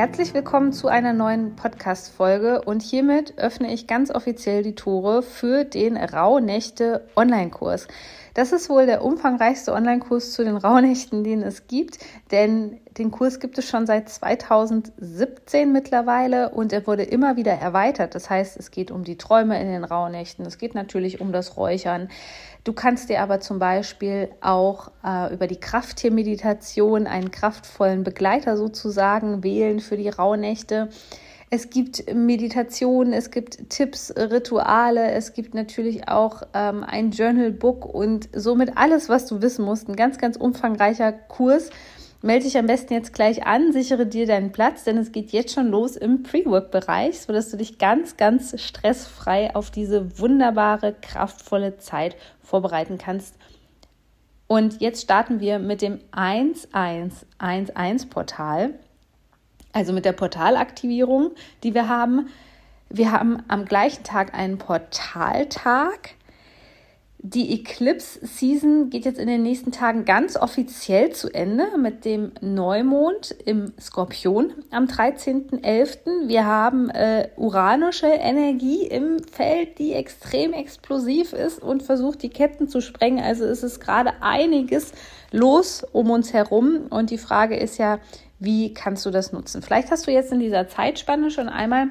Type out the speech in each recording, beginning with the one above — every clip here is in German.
Herzlich willkommen zu einer neuen Podcast-Folge und hiermit öffne ich ganz offiziell die Tore für den Rauhnächte Online-Kurs. Das ist wohl der umfangreichste Online-Kurs zu den Rauhnächten, den es gibt, denn den Kurs gibt es schon seit 2017 mittlerweile und er wurde immer wieder erweitert. Das heißt, es geht um die Träume in den Rauhnächten, es geht natürlich um das Räuchern. Du kannst dir aber zum Beispiel auch äh, über die Krafttiermeditation einen kraftvollen Begleiter sozusagen wählen für die Rauhnächte. Es gibt Meditationen, es gibt Tipps, Rituale, es gibt natürlich auch ähm, ein Journal-Book und somit alles, was du wissen musst. Ein ganz, ganz umfangreicher Kurs Melde dich am besten jetzt gleich an, sichere dir deinen Platz, denn es geht jetzt schon los im Pre-Work-Bereich, sodass du dich ganz, ganz stressfrei auf diese wunderbare, kraftvolle Zeit vorbereiten kannst. Und jetzt starten wir mit dem 1111-Portal, also mit der Portalaktivierung, die wir haben. Wir haben am gleichen Tag einen Portaltag die Eclipse Season geht jetzt in den nächsten Tagen ganz offiziell zu Ende mit dem Neumond im Skorpion am 13.11. Wir haben äh, uranische Energie im Feld, die extrem explosiv ist und versucht, die Ketten zu sprengen. Also ist es gerade einiges los um uns herum. Und die Frage ist ja, wie kannst du das nutzen? Vielleicht hast du jetzt in dieser Zeitspanne schon einmal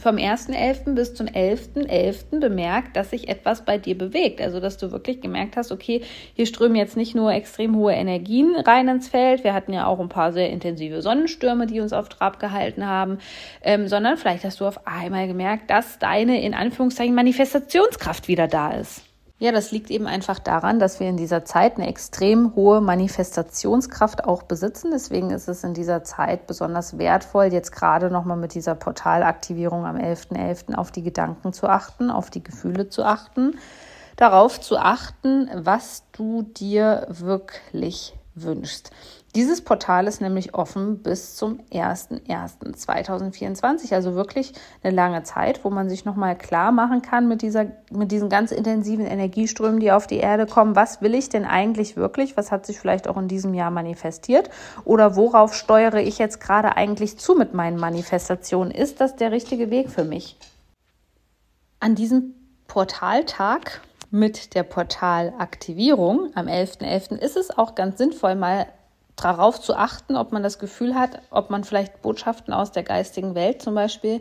vom 1.11. bis zum 11.11. .11. bemerkt, dass sich etwas bei dir bewegt. Also, dass du wirklich gemerkt hast, okay, hier strömen jetzt nicht nur extrem hohe Energien rein ins Feld. Wir hatten ja auch ein paar sehr intensive Sonnenstürme, die uns auf Trab gehalten haben, ähm, sondern vielleicht hast du auf einmal gemerkt, dass deine, in Anführungszeichen, Manifestationskraft wieder da ist. Ja, das liegt eben einfach daran, dass wir in dieser Zeit eine extrem hohe Manifestationskraft auch besitzen. Deswegen ist es in dieser Zeit besonders wertvoll, jetzt gerade nochmal mit dieser Portalaktivierung am 11.11. .11. auf die Gedanken zu achten, auf die Gefühle zu achten, darauf zu achten, was du dir wirklich wünschst. Dieses Portal ist nämlich offen bis zum 01.01.2024, also wirklich eine lange Zeit, wo man sich nochmal klar machen kann mit, dieser, mit diesen ganz intensiven Energieströmen, die auf die Erde kommen. Was will ich denn eigentlich wirklich? Was hat sich vielleicht auch in diesem Jahr manifestiert? Oder worauf steuere ich jetzt gerade eigentlich zu mit meinen Manifestationen? Ist das der richtige Weg für mich? An diesem Portaltag mit der Portalaktivierung am 11.11. .11. ist es auch ganz sinnvoll, mal darauf zu achten, ob man das Gefühl hat, ob man vielleicht Botschaften aus der geistigen Welt zum Beispiel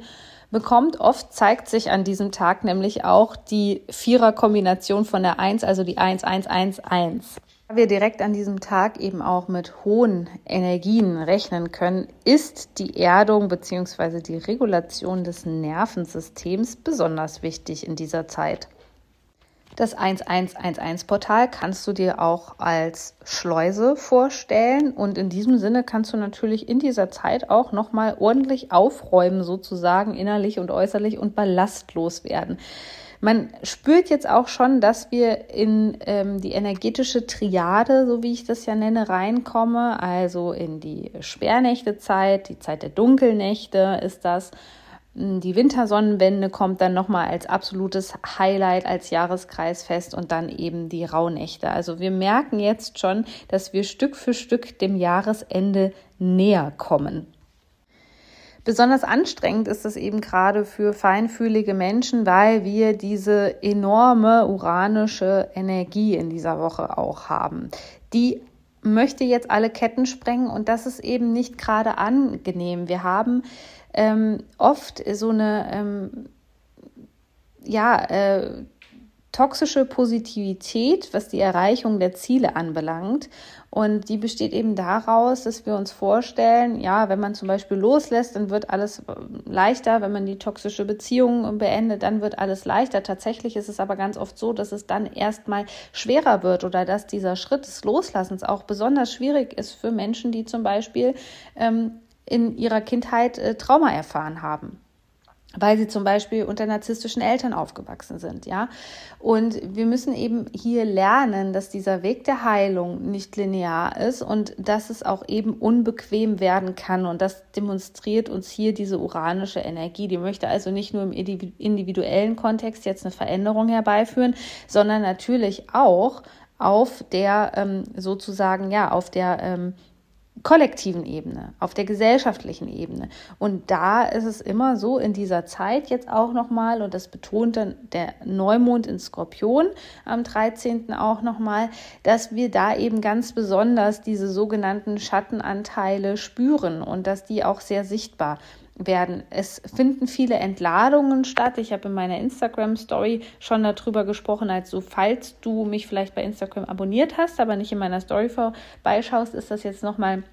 bekommt. Oft zeigt sich an diesem Tag nämlich auch die Vierer-Kombination von der 1, also die 1111. Da wir direkt an diesem Tag eben auch mit hohen Energien rechnen können, ist die Erdung bzw. die Regulation des Nervensystems besonders wichtig in dieser Zeit. Das 1111-Portal kannst du dir auch als Schleuse vorstellen. Und in diesem Sinne kannst du natürlich in dieser Zeit auch nochmal ordentlich aufräumen, sozusagen innerlich und äußerlich und ballastlos werden. Man spürt jetzt auch schon, dass wir in ähm, die energetische Triade, so wie ich das ja nenne, reinkomme, also in die Sperrnächtezeit, die Zeit der Dunkelnächte ist das die Wintersonnenwende kommt dann nochmal als absolutes Highlight, als Jahreskreisfest und dann eben die Rauhnächte. Also wir merken jetzt schon, dass wir Stück für Stück dem Jahresende näher kommen. Besonders anstrengend ist es eben gerade für feinfühlige Menschen, weil wir diese enorme uranische Energie in dieser Woche auch haben. Die möchte jetzt alle Ketten sprengen und das ist eben nicht gerade angenehm. Wir haben ähm, oft so eine ähm, ja, äh, toxische Positivität, was die Erreichung der Ziele anbelangt. Und die besteht eben daraus, dass wir uns vorstellen, ja, wenn man zum Beispiel loslässt, dann wird alles äh, leichter. Wenn man die toxische Beziehung beendet, dann wird alles leichter. Tatsächlich ist es aber ganz oft so, dass es dann erstmal schwerer wird oder dass dieser Schritt des Loslassens auch besonders schwierig ist für Menschen, die zum Beispiel ähm, in ihrer Kindheit äh, Trauma erfahren haben weil sie zum Beispiel unter narzisstischen Eltern aufgewachsen sind, ja. Und wir müssen eben hier lernen, dass dieser Weg der Heilung nicht linear ist und dass es auch eben unbequem werden kann. Und das demonstriert uns hier diese uranische Energie. Die möchte also nicht nur im individuellen Kontext jetzt eine Veränderung herbeiführen, sondern natürlich auch auf der ähm, sozusagen, ja, auf der ähm, kollektiven Ebene, auf der gesellschaftlichen Ebene. Und da ist es immer so in dieser Zeit jetzt auch nochmal, und das betont dann der Neumond in Skorpion am 13. auch nochmal, dass wir da eben ganz besonders diese sogenannten Schattenanteile spüren und dass die auch sehr sichtbar werden. Es finden viele Entladungen statt. Ich habe in meiner Instagram-Story schon darüber gesprochen. Also, falls du mich vielleicht bei Instagram abonniert hast, aber nicht in meiner Story vorbeischaust, ist das jetzt nochmal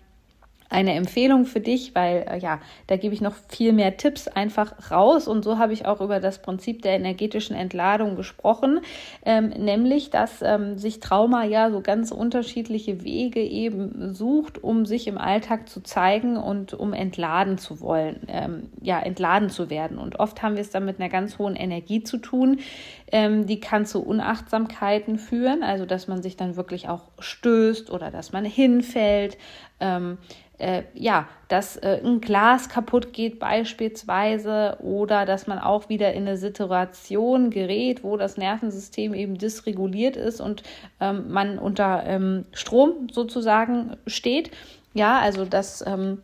eine Empfehlung für dich, weil äh, ja, da gebe ich noch viel mehr Tipps einfach raus und so habe ich auch über das Prinzip der energetischen Entladung gesprochen, ähm, nämlich, dass ähm, sich Trauma ja so ganz unterschiedliche Wege eben sucht, um sich im Alltag zu zeigen und um entladen zu wollen, ähm, ja, entladen zu werden. Und oft haben wir es dann mit einer ganz hohen Energie zu tun, ähm, die kann zu Unachtsamkeiten führen, also dass man sich dann wirklich auch stößt oder dass man hinfällt. Ähm, äh, ja, dass äh, ein Glas kaputt geht beispielsweise oder dass man auch wieder in eine Situation gerät, wo das Nervensystem eben dysreguliert ist und ähm, man unter ähm, Strom sozusagen steht. Ja, also das ähm,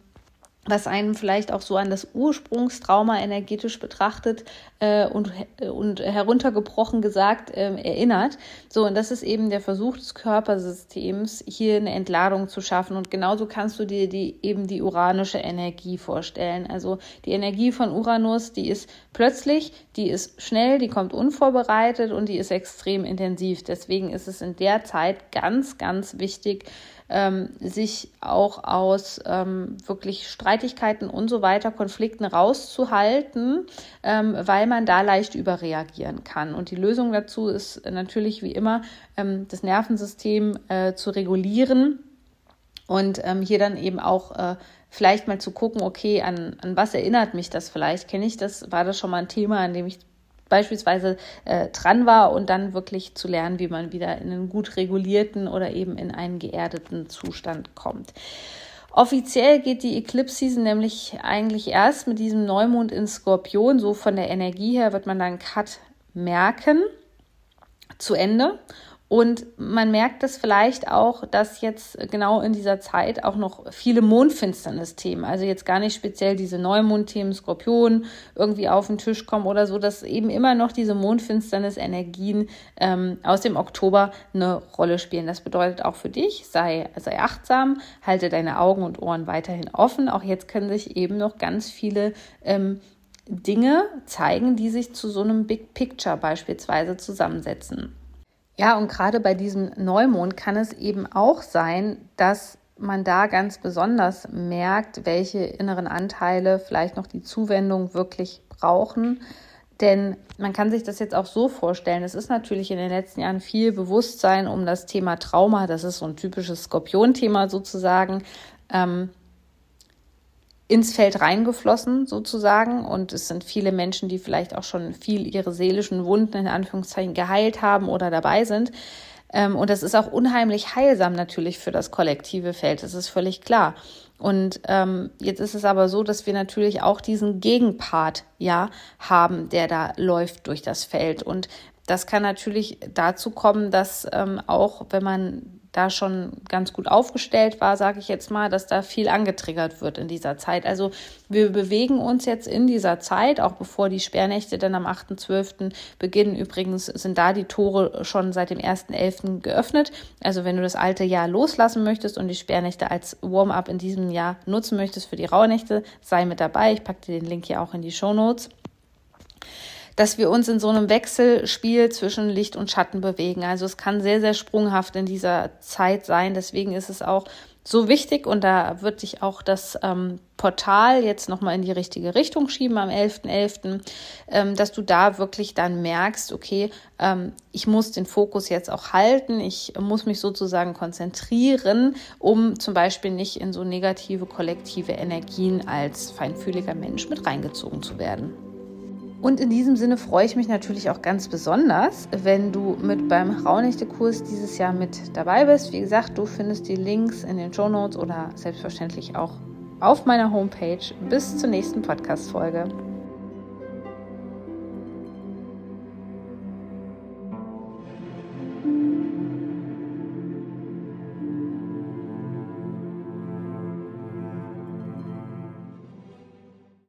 was einem vielleicht auch so an das Ursprungstrauma energetisch betrachtet äh, und, und heruntergebrochen gesagt äh, erinnert. So, und das ist eben der Versuch des Körpersystems, hier eine Entladung zu schaffen. Und genauso kannst du dir die, eben die uranische Energie vorstellen. Also die Energie von Uranus, die ist plötzlich, die ist schnell, die kommt unvorbereitet und die ist extrem intensiv. Deswegen ist es in der Zeit ganz, ganz wichtig, ähm, sich auch aus ähm, wirklich Streitigkeiten und so weiter, Konflikten rauszuhalten, ähm, weil man da leicht überreagieren kann. Und die Lösung dazu ist natürlich wie immer, ähm, das Nervensystem äh, zu regulieren und ähm, hier dann eben auch äh, vielleicht mal zu gucken, okay, an, an was erinnert mich das vielleicht? Kenne ich das? War das schon mal ein Thema, an dem ich beispielsweise äh, dran war und dann wirklich zu lernen, wie man wieder in einen gut regulierten oder eben in einen geerdeten Zustand kommt. Offiziell geht die Eclipse Season nämlich eigentlich erst mit diesem Neumond in Skorpion. So von der Energie her wird man dann Cut merken zu Ende. Und man merkt es vielleicht auch, dass jetzt genau in dieser Zeit auch noch viele Mondfinsternis-Themen, also jetzt gar nicht speziell diese Neumond-Themen, Skorpion, irgendwie auf den Tisch kommen oder so, dass eben immer noch diese Mondfinsternis-Energien ähm, aus dem Oktober eine Rolle spielen. Das bedeutet auch für dich, sei, sei achtsam, halte deine Augen und Ohren weiterhin offen. Auch jetzt können sich eben noch ganz viele ähm, Dinge zeigen, die sich zu so einem Big Picture beispielsweise zusammensetzen. Ja, und gerade bei diesem Neumond kann es eben auch sein, dass man da ganz besonders merkt, welche inneren Anteile vielleicht noch die Zuwendung wirklich brauchen. Denn man kann sich das jetzt auch so vorstellen, es ist natürlich in den letzten Jahren viel Bewusstsein um das Thema Trauma, das ist so ein typisches Skorpion-Thema sozusagen, ähm, ins Feld reingeflossen sozusagen. Und es sind viele Menschen, die vielleicht auch schon viel ihre seelischen Wunden in Anführungszeichen geheilt haben oder dabei sind. Ähm, und das ist auch unheimlich heilsam natürlich für das kollektive Feld. Das ist völlig klar. Und ähm, jetzt ist es aber so, dass wir natürlich auch diesen Gegenpart ja haben, der da läuft durch das Feld. Und das kann natürlich dazu kommen, dass ähm, auch wenn man da schon ganz gut aufgestellt war, sage ich jetzt mal, dass da viel angetriggert wird in dieser Zeit. Also wir bewegen uns jetzt in dieser Zeit, auch bevor die Sperrnächte dann am 8.12. beginnen. Übrigens sind da die Tore schon seit dem 1.11. geöffnet. Also wenn du das alte Jahr loslassen möchtest und die Sperrnächte als Warm-up in diesem Jahr nutzen möchtest für die Rauhnächte, sei mit dabei. Ich packe dir den Link hier auch in die Show Notes dass wir uns in so einem Wechselspiel zwischen Licht und Schatten bewegen. Also es kann sehr, sehr sprunghaft in dieser Zeit sein. Deswegen ist es auch so wichtig und da wird sich auch das ähm, Portal jetzt nochmal in die richtige Richtung schieben am 11.11., .11., ähm, dass du da wirklich dann merkst, okay, ähm, ich muss den Fokus jetzt auch halten, ich muss mich sozusagen konzentrieren, um zum Beispiel nicht in so negative kollektive Energien als feinfühliger Mensch mit reingezogen zu werden. Und in diesem Sinne freue ich mich natürlich auch ganz besonders, wenn du mit beim Raunächte-Kurs dieses Jahr mit dabei bist. Wie gesagt, du findest die Links in den Show Notes oder selbstverständlich auch auf meiner Homepage. Bis zur nächsten Podcast-Folge.